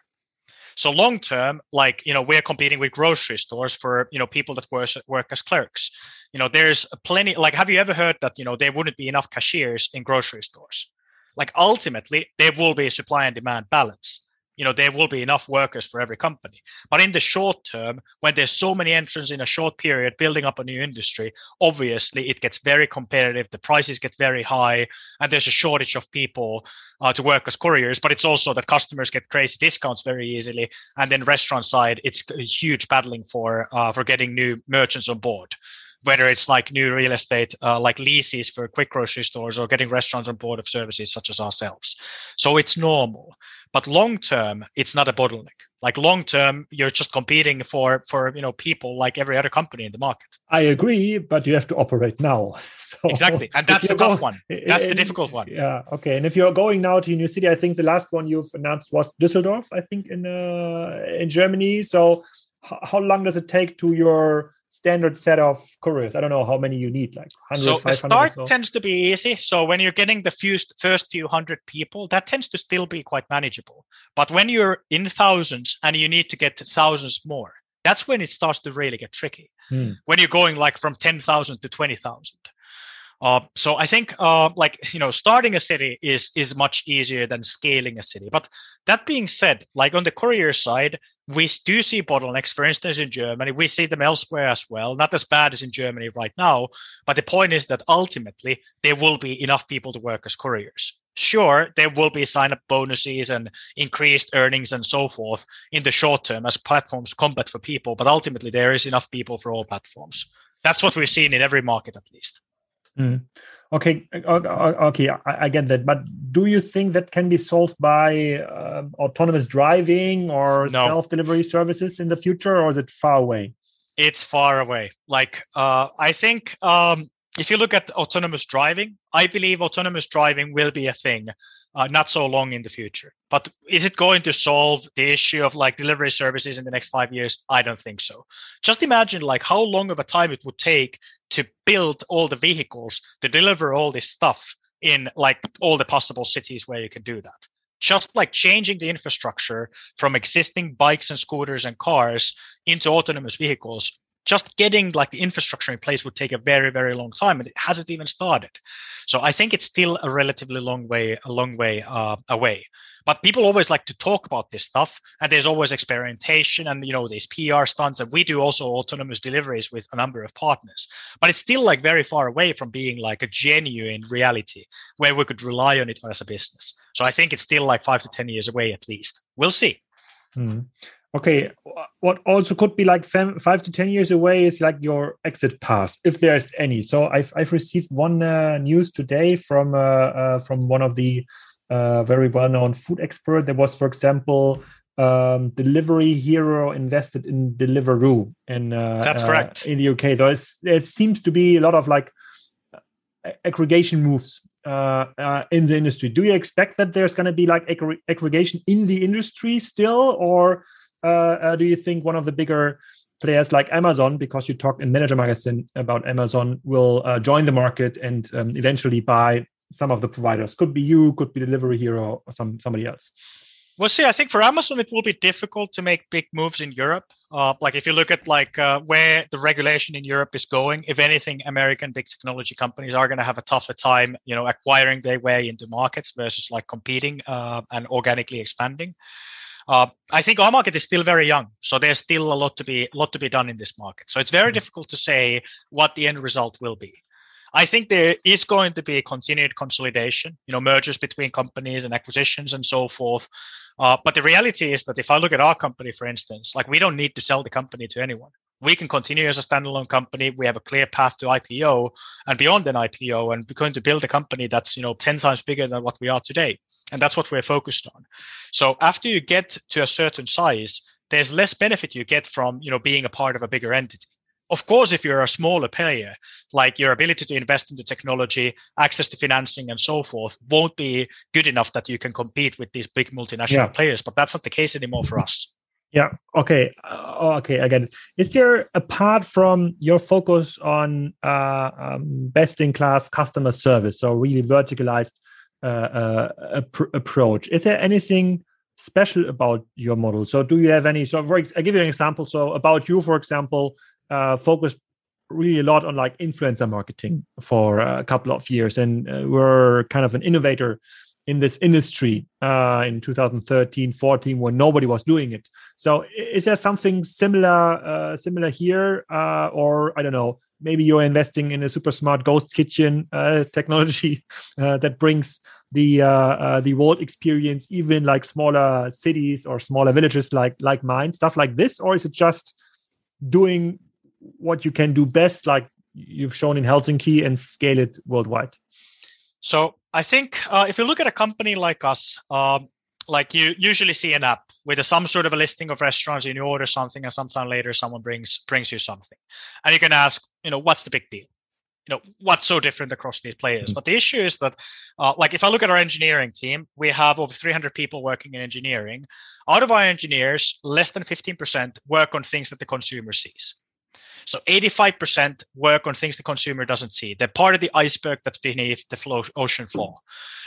So long term, like you know, we're competing with grocery stores for you know people that work work as clerks. You know, there's plenty. Like, have you ever heard that you know there wouldn't be enough cashiers in grocery stores? Like ultimately, there will be a supply and demand balance you know there will be enough workers for every company. But in the short term when there's so many entrants in a short period building up a new industry obviously it gets very competitive the prices get very high and there's a shortage of people uh, to work as couriers but it's also that customers get crazy discounts very easily and then restaurant side it's a huge battling for uh, for getting new merchants on board whether it's like new real estate, uh, like leases for quick grocery stores or getting restaurants on board of services such as ourselves. So it's normal, but long term, it's not a bottleneck. Like long term, you're just competing for for you know people like every other company in the market. I agree, but you have to operate now. So exactly, and that's the tough one. That's the difficult one. Yeah. Okay. And if you're going now to a new city, I think the last one you've announced was Düsseldorf. I think in uh, in Germany. So how long does it take to your standard set of couriers? I don't know how many you need, like 100, so the start so. tends to be easy. So when you're getting the first, first few hundred people, that tends to still be quite manageable. But when you're in thousands and you need to get to thousands more, that's when it starts to really get tricky. Hmm. When you're going like from 10,000 to 20,000. Uh, so I think uh, like you know starting a city is is much easier than scaling a city. But that being said, like on the courier side, we do see bottlenecks. For instance, in Germany, we see them elsewhere as well. Not as bad as in Germany right now, but the point is that ultimately there will be enough people to work as couriers. Sure, there will be sign up bonuses and increased earnings and so forth in the short term as platforms combat for people, but ultimately there is enough people for all platforms. That's what we're seeing in every market, at least. Mm. Okay, okay, I, I, get that. But do you think that can be solved by uh, autonomous driving or no. self-delivery services in the future, or is it far away? It's far away. Like uh, I think um, if you look at autonomous driving, I believe autonomous driving will be a thing uh, not so long in the future. But is it going to solve the issue of like delivery services in the next five years? I don't think so. Just imagine like how long of a time it would take to build all the vehicles to deliver all this stuff in like all the possible cities where you can do that. Just like changing the infrastructure from existing bikes and scooters and cars into autonomous vehicles just getting like the infrastructure in place would take a very very long time and it hasn't even started. So i think it's still a relatively long way a long way uh, away. But people always like to talk about this stuff and there's always experimentation and you know these pr stunts and we do also autonomous deliveries with a number of partners. But it's still like very far away from being like a genuine reality where we could rely on it as a business. So i think it's still like five to ten years away at least. We'll see. Hmm okay what also could be like five to ten years away is like your exit path if there's any so i've, I've received one uh, news today from uh, uh, from one of the uh, very well-known food expert there was for example um, Delivery Hero invested in Deliveroo, and uh, that's correct in the UK. Though it seems to be a lot of like aggregation moves uh, uh, in the industry. Do you expect that there's going to be like ag- aggregation in the industry still, or uh, uh, do you think one of the bigger players like Amazon, because you talked in Manager Magazine about Amazon, will uh, join the market and um, eventually buy some of the providers? Could be you, could be Delivery Hero, or some somebody else. Well, see, I think for Amazon it will be difficult to make big moves in Europe. Uh, like if you look at like uh, where the regulation in Europe is going, if anything, American big technology companies are going to have a tougher time, you know, acquiring their way into markets versus like competing uh, and organically expanding. Uh, I think our market is still very young, so there's still a lot to be lot to be done in this market. So it's very mm-hmm. difficult to say what the end result will be. I think there is going to be a continued consolidation, you know, mergers between companies and acquisitions and so forth. Uh, but the reality is that if I look at our company, for instance, like we don't need to sell the company to anyone. We can continue as a standalone company. We have a clear path to IPO and beyond an IPO, and we're going to build a company that's you know ten times bigger than what we are today, and that's what we're focused on. So after you get to a certain size, there's less benefit you get from you know being a part of a bigger entity of course, if you're a smaller player, like your ability to invest into technology, access to financing, and so forth, won't be good enough that you can compete with these big multinational yeah. players. But that's not the case anymore for us. Yeah. Okay. Uh, okay. Again, is there apart from your focus on uh, um, best-in-class customer service, so really verticalized uh, uh, approach, is there anything special about your model? So, do you have any? So, for, I give you an example. So, about you, for example, uh, focused really a lot on like influencer marketing for a couple of years and uh, we're kind of an innovator in this industry uh, in 2013 14 when nobody was doing it so is there something similar uh, similar here uh, or i don't know maybe you're investing in a super smart ghost kitchen uh, technology uh, that brings the uh, the Wolt experience even like smaller cities or smaller villages like like mine stuff like this or is it just doing what you can do best, like you've shown in Helsinki, and scale it worldwide? So I think uh, if you look at a company like us, um, like you usually see an app with a, some sort of a listing of restaurants, and you order something, and sometime later someone brings brings you something, and you can ask, you know, what's the big deal? You know, what's so different across these players? Mm-hmm. But the issue is that, uh, like, if I look at our engineering team, we have over 300 people working in engineering. Out of our engineers, less than 15% work on things that the consumer sees. So 85% work on things the consumer doesn't see. They're part of the iceberg that's beneath the flow, ocean floor.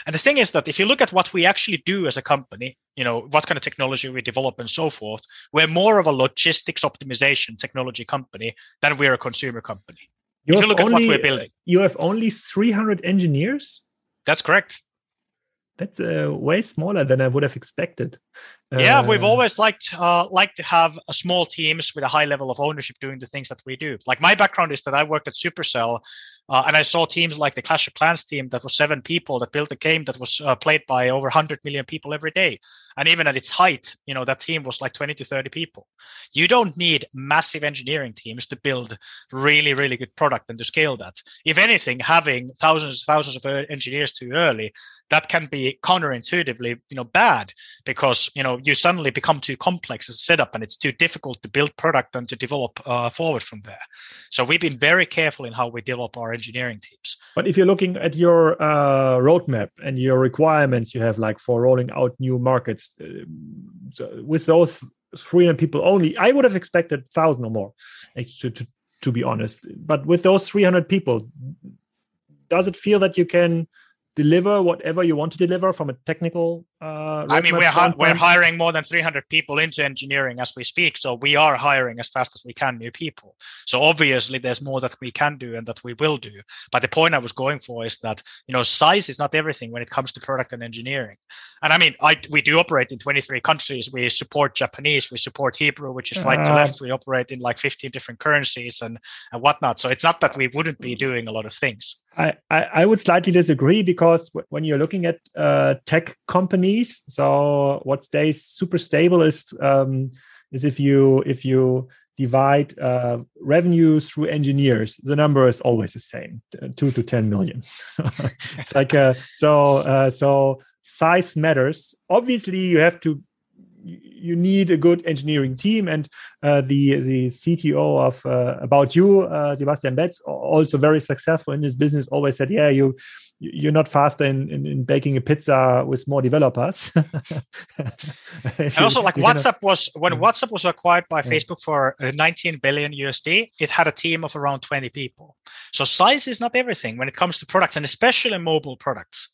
And the thing is that if you look at what we actually do as a company, you know, what kind of technology we develop and so forth, we're more of a logistics optimization technology company than we're a consumer company. You if you look only, at what we're building. You have only 300 engineers? That's correct that's uh, way smaller than I would have expected. Yeah, uh, we've always liked uh, liked to have a small teams with a high level of ownership doing the things that we do. Like my background is that I worked at Supercell, uh, and I saw teams like the Clash of Clans team that was seven people that built a game that was uh, played by over 100 million people every day. And even at its height, you know, that team was like 20 to 30 people. You don't need massive engineering teams to build really, really good product and to scale that. If anything, having thousands, thousands of engineers too early, that can be counterintuitively, you know, bad because, you know, you suddenly become too complex as a setup and it's too difficult to build product and to develop uh, forward from there. So we've been very careful in how we develop our engineering teams. But if you're looking at your uh, roadmap and your requirements you have like for rolling out new markets, uh, so with those 300 people only, I would have expected 1,000 or more, to, to, to be honest. But with those 300 people, does it feel that you can deliver whatever you want to deliver from a technical uh, I mean, we're, hi- we're hiring more than 300 people into engineering as we speak. So we are hiring as fast as we can new people. So obviously there's more that we can do and that we will do. But the point I was going for is that, you know, size is not everything when it comes to product and engineering. And I mean, I, we do operate in 23 countries. We support Japanese, we support Hebrew, which is right uh, to left. We operate in like 15 different currencies and, and whatnot. So it's not that we wouldn't be doing a lot of things. I, I, would slightly disagree because when you're looking at uh, tech companies. So what stays super stable is um, is if you if you divide uh, revenue through engineers, the number is always the same, two to ten million. it's like a, so uh, so size matters. Obviously, you have to you need a good engineering team and uh, the the CTO of uh, about you uh, Sebastian Betz also very successful in this business always said yeah you you're not faster in, in, in baking a pizza with more developers and also like whatsapp was when yeah. whatsapp was acquired by yeah. facebook for uh, 19 billion usd it had a team of around 20 people so size is not everything when it comes to products and especially mobile products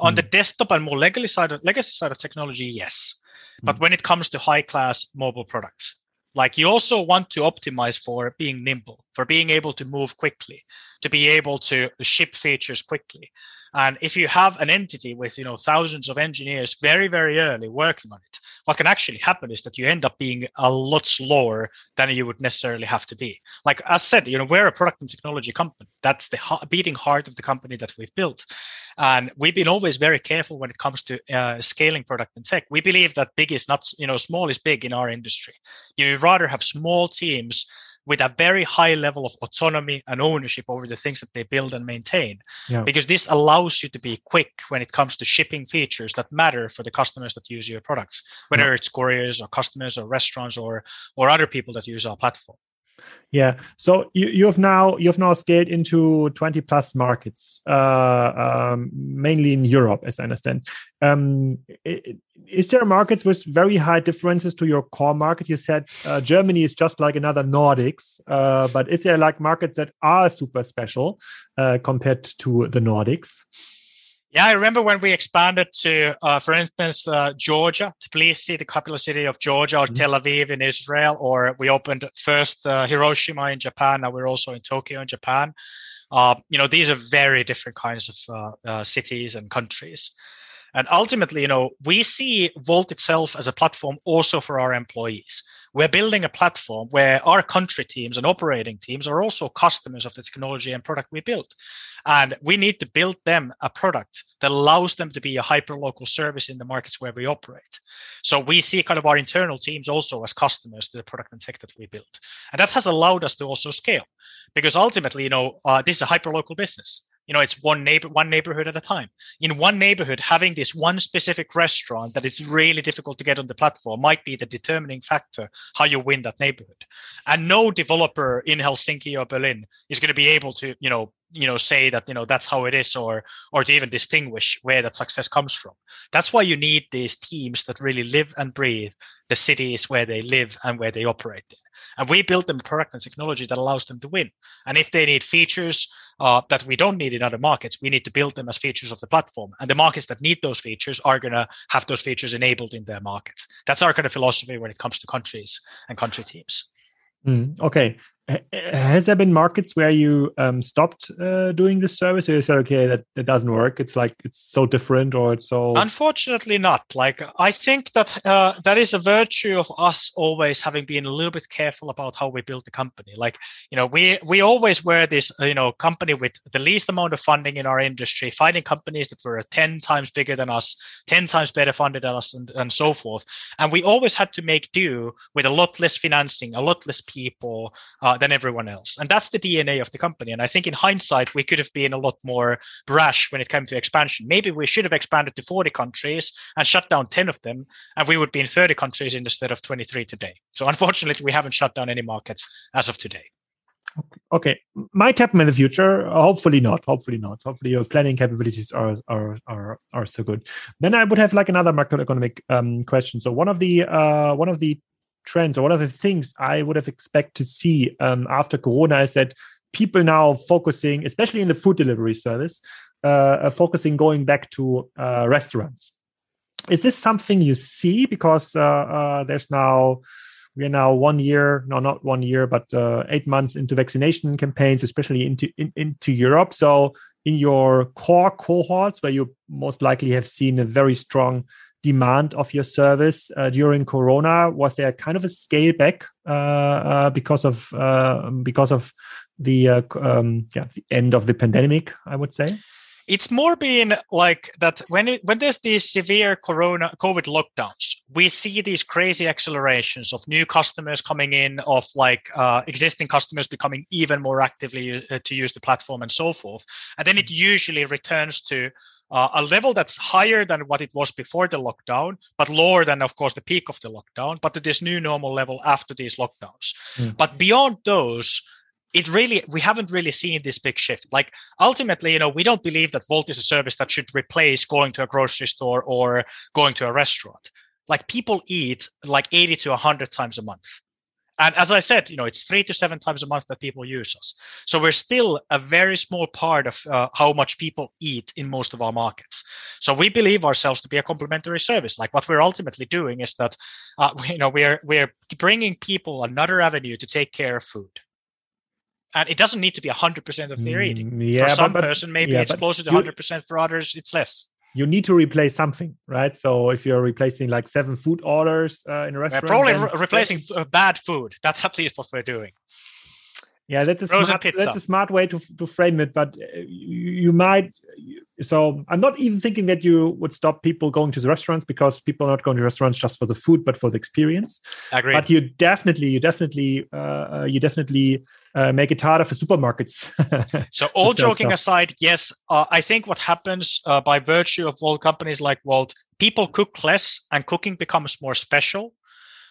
on mm. the desktop and more legacy side of, legacy side of technology yes but mm. when it comes to high class mobile products, like you also want to optimize for being nimble, for being able to move quickly, to be able to ship features quickly. And if you have an entity with, you know, thousands of engineers very, very early working on it, what can actually happen is that you end up being a lot slower than you would necessarily have to be. Like I said, you know, we're a product and technology company. That's the beating heart of the company that we've built. And we've been always very careful when it comes to uh, scaling product and tech. We believe that big is not, you know, small is big in our industry. You rather have small teams with a very high level of autonomy and ownership over the things that they build and maintain. Yeah. Because this allows you to be quick when it comes to shipping features that matter for the customers that use your products, whether yeah. it's couriers or customers or restaurants or or other people that use our platform. Yeah. So you, you have now you have now scaled into 20 plus markets, uh, um, mainly in Europe, as I understand. Um, is there markets with very high differences to your core market? You said uh, Germany is just like another Nordics, uh, but is there like markets that are super special uh, compared to the Nordics? Yeah, I remember when we expanded to, uh, for instance, uh, Georgia, Tbilisi, the capital city of Georgia, or mm-hmm. Tel Aviv in Israel, or we opened first uh, Hiroshima in Japan. Now we're also in Tokyo in Japan. Uh, you know, these are very different kinds of uh, uh, cities and countries. And ultimately, you know, we see Wolt itself as a platform also for our employees. We're building a platform where our country teams and operating teams are also customers of the technology and product we built. And we need to build them a product that allows them to be a hyper local service in the markets where we operate. So we see kind of our internal teams also as customers to the product and tech that we build. And that has allowed us to also scale because ultimately, you know, uh, this is a hyper local business you know it's one neighbor one neighborhood at a time. In one neighborhood having this one specific restaurant that is really difficult to get on the platform might be the determining factor how you win that neighborhood. And no developer in helsinki or berlin is going to be able to you know you know say that you know that's how it is or or to even distinguish where that success comes from. That's why you need these teams that really live and breathe the cities where they live and where they operate and we build them product and technology that allows them to win. And if they need features uh, that we don't need in other markets we need to build them as features of the platform. And the markets that need those features are going to have those features enabled in their markets. That's our kind of philosophy when it comes to countries and country teams. Mm, okay. Has there been markets where you um, stopped uh, doing this service, or you said, okay, that, that doesn't work? It's like it's so different, or it's so. Unfortunately, not. Like I think that uh, that is a virtue of us always having been a little bit careful about how we build the company. Like you know, we we always were this uh, you know company with the least amount of funding in our industry, finding companies that were ten times bigger than us, ten times better funded than us, and, and so forth. And we always had to make do with a lot less financing, a lot less people. Uh, than everyone else. And that's the DNA of the company. And I think in hindsight, we could have been a lot more brash when it came to expansion. Maybe we should have expanded to 40 countries and shut down 10 of them, and we would be in 30 countries instead of 23 today. So unfortunately, we haven't shut down any markets as of today. Okay, might happen in the future. Hopefully not. Hopefully not. Hopefully your planning capabilities are are are are so good. Then I would have like another macroeconomic um, question. So one of the uh, one of the trends or what are the things I would have expected to see um, after Corona is that people now focusing, especially in the food delivery service, uh, focusing going back to uh, restaurants. Is this something you see because uh, uh, there's now we are now one year, no, not one year, but uh, eight months into vaccination campaigns, especially into in, into Europe. So in your core cohorts, where you most likely have seen a very strong demand of your service uh, during Corona? Was there kind of a scale back uh, uh, because of uh, because of the uh, um, yeah the end of the pandemic? I would say. it's more been like that when it, when there's these severe corona covid lockdowns we see these crazy accelerations of new customers coming in of like uh, existing customers becoming even more actively uh, to use the platform and so forth and then it usually returns to uh, a level that's higher than what it was before the lockdown, but lower than, of course, the peak of the lockdown, but to this new normal level after these lockdowns. Mm. But beyond those, it really we haven't really seen this big shift like ultimately you know we don't believe that Wolt is a service that should replace going to a grocery store or going to a restaurant like people eat like 80 to 100 times a month and as i said you know it's three to seven times a month that people use us so we're still a very small part of uh, how much people eat in most of our markets so we believe ourselves to be a complementary service like what we're ultimately doing is that uh, you know we're we're bringing people another avenue to take care of food and it doesn't need to be 100% of their eating. Mm, yeah, for some but, but, person, maybe yeah, it's closer to 100%. For others, it's less. You need to replace something, right? So if you're replacing like seven food orders uh, in a restaurant, probably re- replacing uh, bad food. That's at least what we're doing. Yeah, that's a smart, that's a smart way to to frame it. But uh, you, you might. So I'm not even thinking that you would stop people going to the restaurants because people are not going to restaurants just for the food, but for the experience. Agree. But you definitely, you definitely, uh, uh you definitely uh, make it harder for supermarkets. so all joking stuff. aside, yes, uh, I think what happens uh, by virtue of all companies like Wolt, people cook less and cooking becomes more special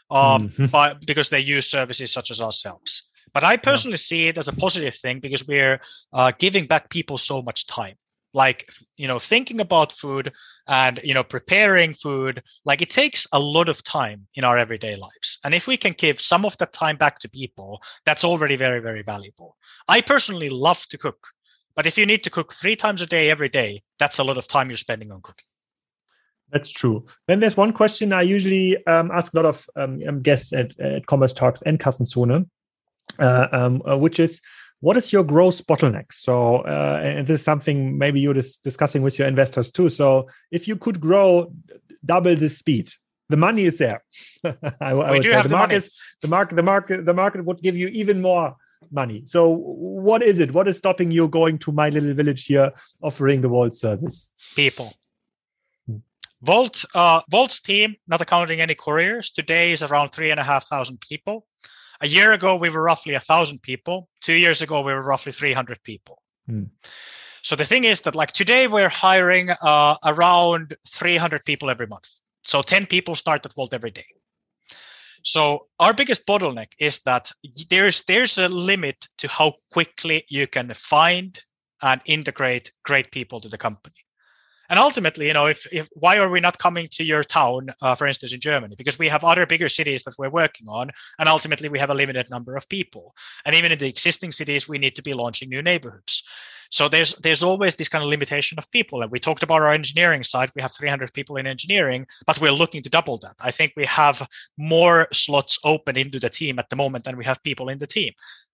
um, mm-hmm. by, because they use services such as ourselves. But I personally yeah. see it as a positive thing because we're uh, giving back people so much time like you know thinking about food and you know preparing food like it takes a lot of time in our everyday lives. And if we can give some of that time back to people that's already very very valuable. I personally love to cook but if you need to cook three times a day every day that's a lot of time you're spending on cooking. That's true. Then there's one question I usually um, ask a lot of um, guests at, at Commerce Talks and Kassenzone, uh, um, uh, which is what is your growth bottleneck? So, uh, and this is something maybe you're dis- discussing with your investors too. So, if you could grow double the speed, the money is there. I, I would say the, the market, the market, the market, the market would give you even more money. So, what is it? What is stopping you going to my little village here, offering the Wolt service? People. Wolt, uh, Wolt's team, not accounting any couriers, today is around three and a half thousand people. A year ago, we were roughly a thousand people. Two years ago, we were roughly 300 people. Hmm. So the thing is that like today we're hiring uh, around 300 people every month. So 10 people start at Wolt every day. So our biggest bottleneck is that there's there's a limit to how quickly you can find and integrate great people to the company and ultimately you know if, if why are we not coming to your town uh, for instance in germany? Because we have other bigger cities that we're working on and ultimately we have a limited number of people. And even in the existing cities we need to be launching new neighborhoods. So there's there's always this kind of limitation of people. And we talked about our engineering side. We have 300 people in engineering but we're looking to double that. I think we have more slots open into the team at the moment than we have people in the team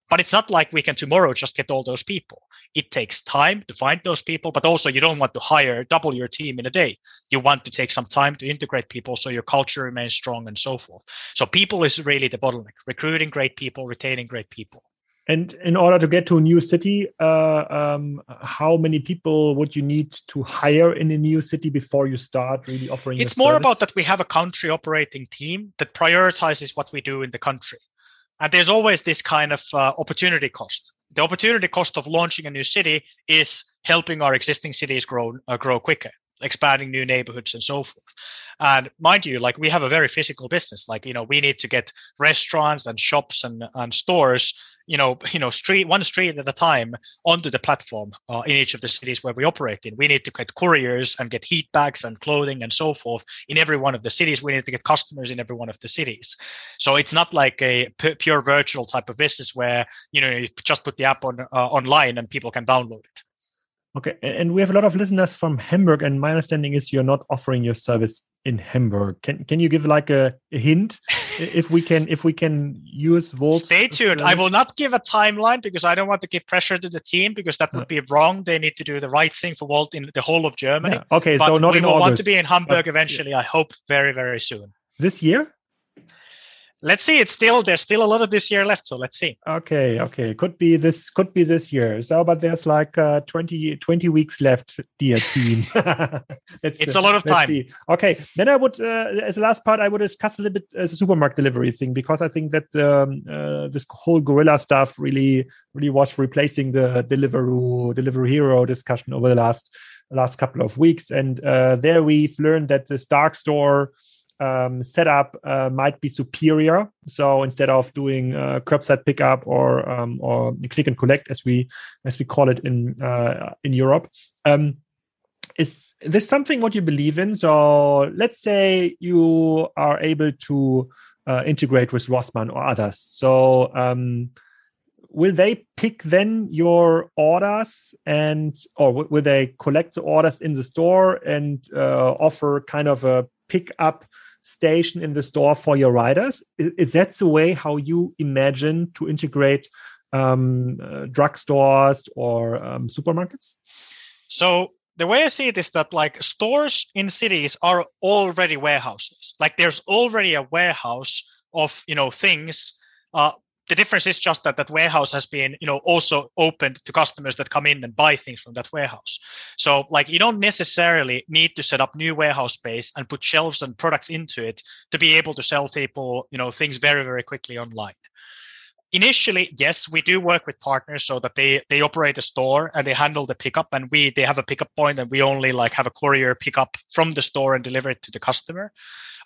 but it's not like we can tomorrow just get all those people. It takes time to find those people, but also you don't want to hire double your team in a day. You want to take some time to integrate people so your culture remains strong and so forth. So people is really the bottleneck, recruiting great people, retaining great people. And in order to get to a new city, uh, um, how many people would you need to hire in a new city before you start really offering? It's more service? about that we have a country operating team that prioritizes what we do in the country. And there's always this kind of uh, opportunity cost. The opportunity cost of launching a new city is helping our existing cities grow uh, grow quicker, expanding new neighborhoods and so forth. And mind you, like we have a very physical business. Like you know, we need to get restaurants and shops and and stores you know, you know, street one street at a time onto the platform uh, in each of the cities where we operate in. We need to get couriers and get heat bags and clothing and so forth in every one of the cities. We need to get customers in every one of the cities. So it's not like a p- pure virtual type of business where you know you just put the app on uh, online and people can download it. Okay, and we have a lot of listeners from Hamburg, and my understanding is you're not offering your service in Hamburg. Can can you give like a, a hint if we can if we can use Wolt? Stay tuned. Service? I will not give a timeline because I don't want to give pressure to the team because that would be wrong. They need to do the right thing for Wolt in the whole of Germany. Yeah. Okay, but so not we in will August, want to be in Hamburg but, eventually. I hope very very soon. This year? Let's see. It's still there's still a lot of this year left, so let's see. Okay, okay, could be this could be this year. So, but there's like uh, 20, 20 weeks left, dear team. it's a lot of time. See. Okay, then I would, uh, as the last part, I would discuss a little bit as a supermarket delivery thing because I think that um, uh, this whole gorilla stuff really, really was replacing the Deliveroo, Deliveroo Hero discussion over the last last couple of weeks, and uh, there we've learned that this dark store um, setup uh, might be superior. So instead of doing uh, curbside pickup or um, or click and collect as we as we call it in uh, in Europe, um, is this something what you believe in? So let's say you are able to uh, integrate with Rossmann or others. So um, will they pick then your orders and or will they collect the orders in the store and uh, offer kind of a pick up station in the store for your riders. Is, is that the way how you imagine to integrate um, uh, drugstores or um, supermarkets? So the way I see it is that like stores in cities are already warehouses. Like there's already a warehouse of you know things uh, the difference is just that that warehouse has been you know also opened to customers that come in and buy things from that warehouse. So like you don't necessarily need to set up new warehouse space and put shelves and products into it to be able to sell people you know things very very quickly online. Initially yes we do work with partners so that they they operate a store and they handle the pickup and we they have a pickup point and we only like have a courier pick up from the store and deliver it to the customer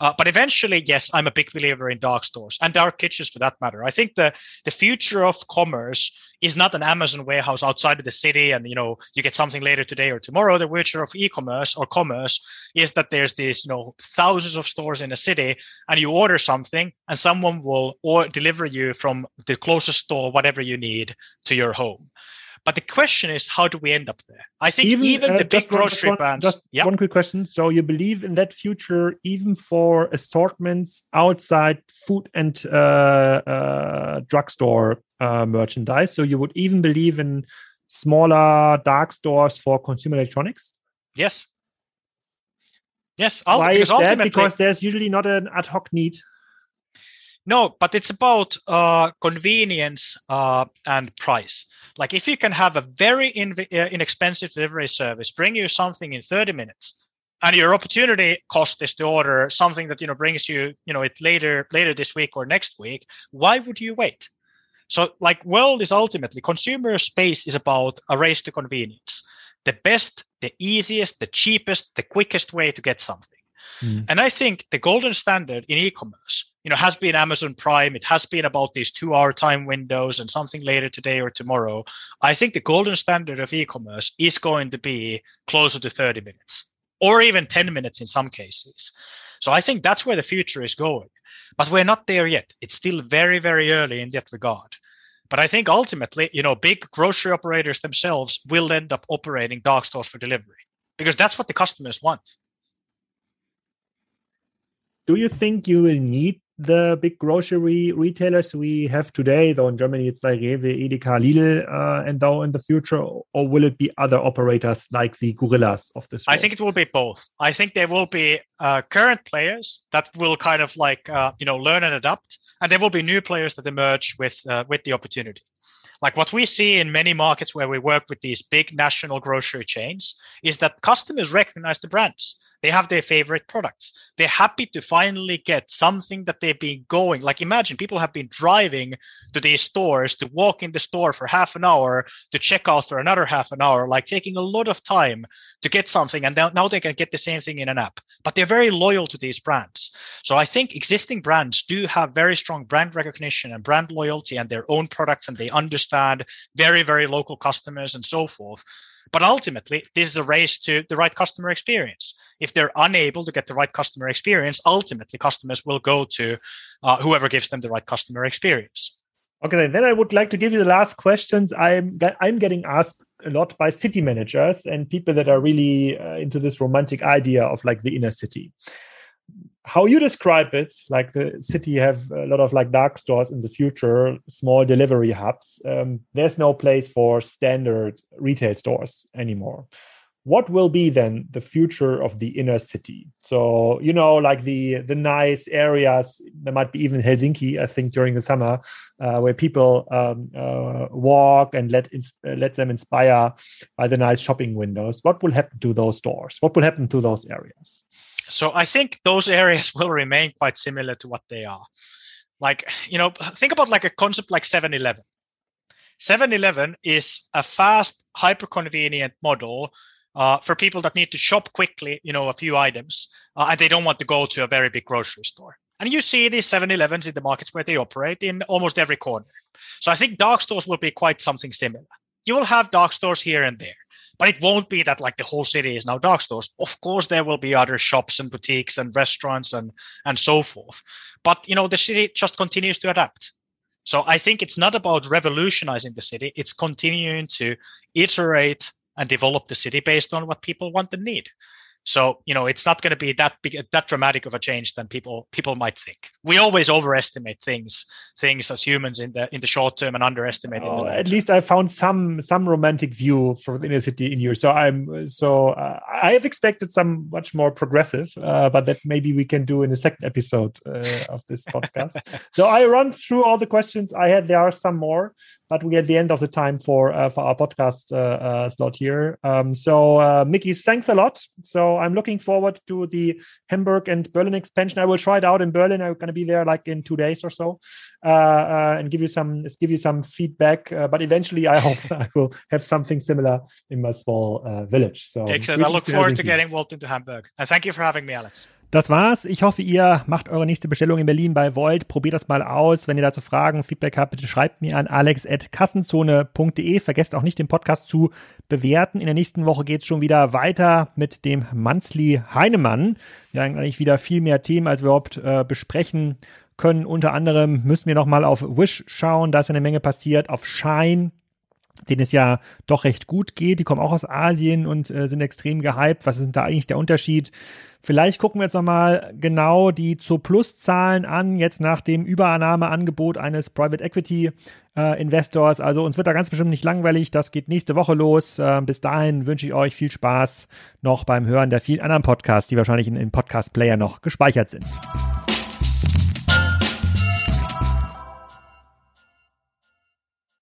uh, but eventually, yes, I'm a big believer in dark stores and dark kitchens for that matter. I think the the future of commerce is not an Amazon warehouse outside of the city and you know you get something later today or tomorrow. The future of e-commerce or commerce is that there's these you know thousands of stores in a city and you order something and someone will or deliver you from the closest store whatever you need to your home. But the question is, how do we end up there? I think even, even uh, the big grocery brands. Just one quick question. So you believe in that future, even for assortments outside food and uh, uh, drugstore uh, merchandise? So you would even believe in smaller dark stores for consumer electronics? Yes. Yes. Why is that? Because there's usually not an ad hoc need. No, but it's about uh, convenience uh, and price. Like if you can have a very in- uh, inexpensive delivery service bring you something in 30 minutes, and your opportunity cost is to order something that you know brings you you know it later later this week or next week, why would you wait? So like world is ultimately consumer space is about a race to convenience. The best, the easiest, the cheapest, the quickest way to get something. Mm. And I think the golden standard in e-commerce, you know, has been Amazon Prime. It has been about these two-hour time windows and something later today or tomorrow. I think the golden standard of e-commerce is going to be closer to 30 minutes or even 10 minutes in some cases. So I think that's where the future is going. But we're not there yet. It's still very, very early in that regard. But I think ultimately, you know, big grocery operators themselves will end up operating dark stores for delivery because that's what the customers want do you think you will need the big grocery retailers we have today, though in Germany it's like Rewe, Edeka, Lidl, uh, and though in the future, or will it be other operators like the gorillas of this? World? I think it will be both. I think there will be uh, current players that will kind of like uh, you know learn and adapt, and there will be new players that emerge with uh, with the opportunity. Like what we see in many markets where we work with these big national grocery chains is that customers recognize the brands they have their favorite products. They're happy to finally get something that they've been going. Like imagine people have been driving to these stores to walk in the store for half an hour to check out for another half an hour, like taking a lot of time to get something. And now they can get the same thing in an app. But they're very loyal to these brands. So I think existing brands do have very strong brand recognition and brand loyalty and their own products, and they understand very, very local customers and so forth. But ultimately, this is a race to the right customer experience. If they're unable to get the right customer experience, ultimately customers will go to uh, whoever gives them the right customer experience. Okay, then I would like to give you the last questions. I'm I'm getting asked a lot by city managers and people that are really uh, into this romantic idea of like the inner city how you describe it like the city have a lot of like dark stores in the future small delivery hubs um, there's no place for standard retail stores anymore. What will be then the future of the inner city? So you know like the the nice areas there might be even helsinki i think during the summer uh, where people um, uh, walk and let uh, let them inspire by the nice shopping windows. What will happen to those stores? What will happen to those areas so i think those areas will remain quite similar to what they are like you know think about like a concept like 7-eleven 7-eleven is a fast hyper convenient model uh, for people that need to shop quickly, you know, a few items, uh, and they don't want to go to a very big grocery store. And you see these 7-Elevens in the markets where they operate in almost every corner. So I think dark stores will be quite something similar. You will have dark stores here and there, but it won't be that like the whole city is now dark stores. Of course, there will be other shops and boutiques and restaurants and and so forth. But you know, the city just continues to adapt. So I think it's not about revolutionizing the city; it's continuing to iterate and develop the city based on what people want and need. So you know, it's not going to be that big, that dramatic of a change than people people might think. We always overestimate things, things as humans in the in the short term and underestimate. Oh, at least I found some some romantic view for the inner city in you. So I'm so uh, I have expected some much more progressive, uh, but that maybe we can do in a second episode uh, of this podcast. so I run through all the questions I had. There are some more, but we're at the end of the time for uh, for our podcast uh, uh, slot here. Um, so Miki, thanks a lot. So I'm looking forward to the Hamburg and Berlin expansion. I will try it out in Berlin. I'm going to be there like in two days or so, uh, uh, and give you some give you some feedback. Uh, but eventually, I hope I will have something similar in my small uh, village. So excellent. I look forward to getting Wolt into Hamburg. And thank you for having me, Alex. Das war's. Ich hoffe, ihr macht eure nächste Bestellung in Berlin bei Volt. Probiert das mal aus. Wenn ihr dazu Fragen, Feedback habt, bitte schreibt mir an alex.kassenzone.de. Vergesst auch nicht, den Podcast zu bewerten. In der nächsten Woche geht's schon wieder weiter mit dem Manzli Heinemann. Wir haben eigentlich wieder viel mehr Themen, als wir überhaupt äh, besprechen können. Unter anderem müssen wir nochmal auf Wish schauen. Da ist eine Menge passiert. Auf Shine denen es ja doch recht gut geht. Die kommen auch aus Asien und äh, sind extrem gehypt. Was ist denn da eigentlich der Unterschied? Vielleicht gucken wir jetzt nochmal genau die zu Plus-Zahlen an, jetzt nach dem Übernahmeangebot eines Private Equity äh, Investors. Also uns wird da ganz bestimmt nicht langweilig. Das geht nächste Woche los. Äh, bis dahin wünsche ich euch viel Spaß noch beim Hören der vielen anderen Podcasts, die wahrscheinlich in, in Podcast-Player noch gespeichert sind.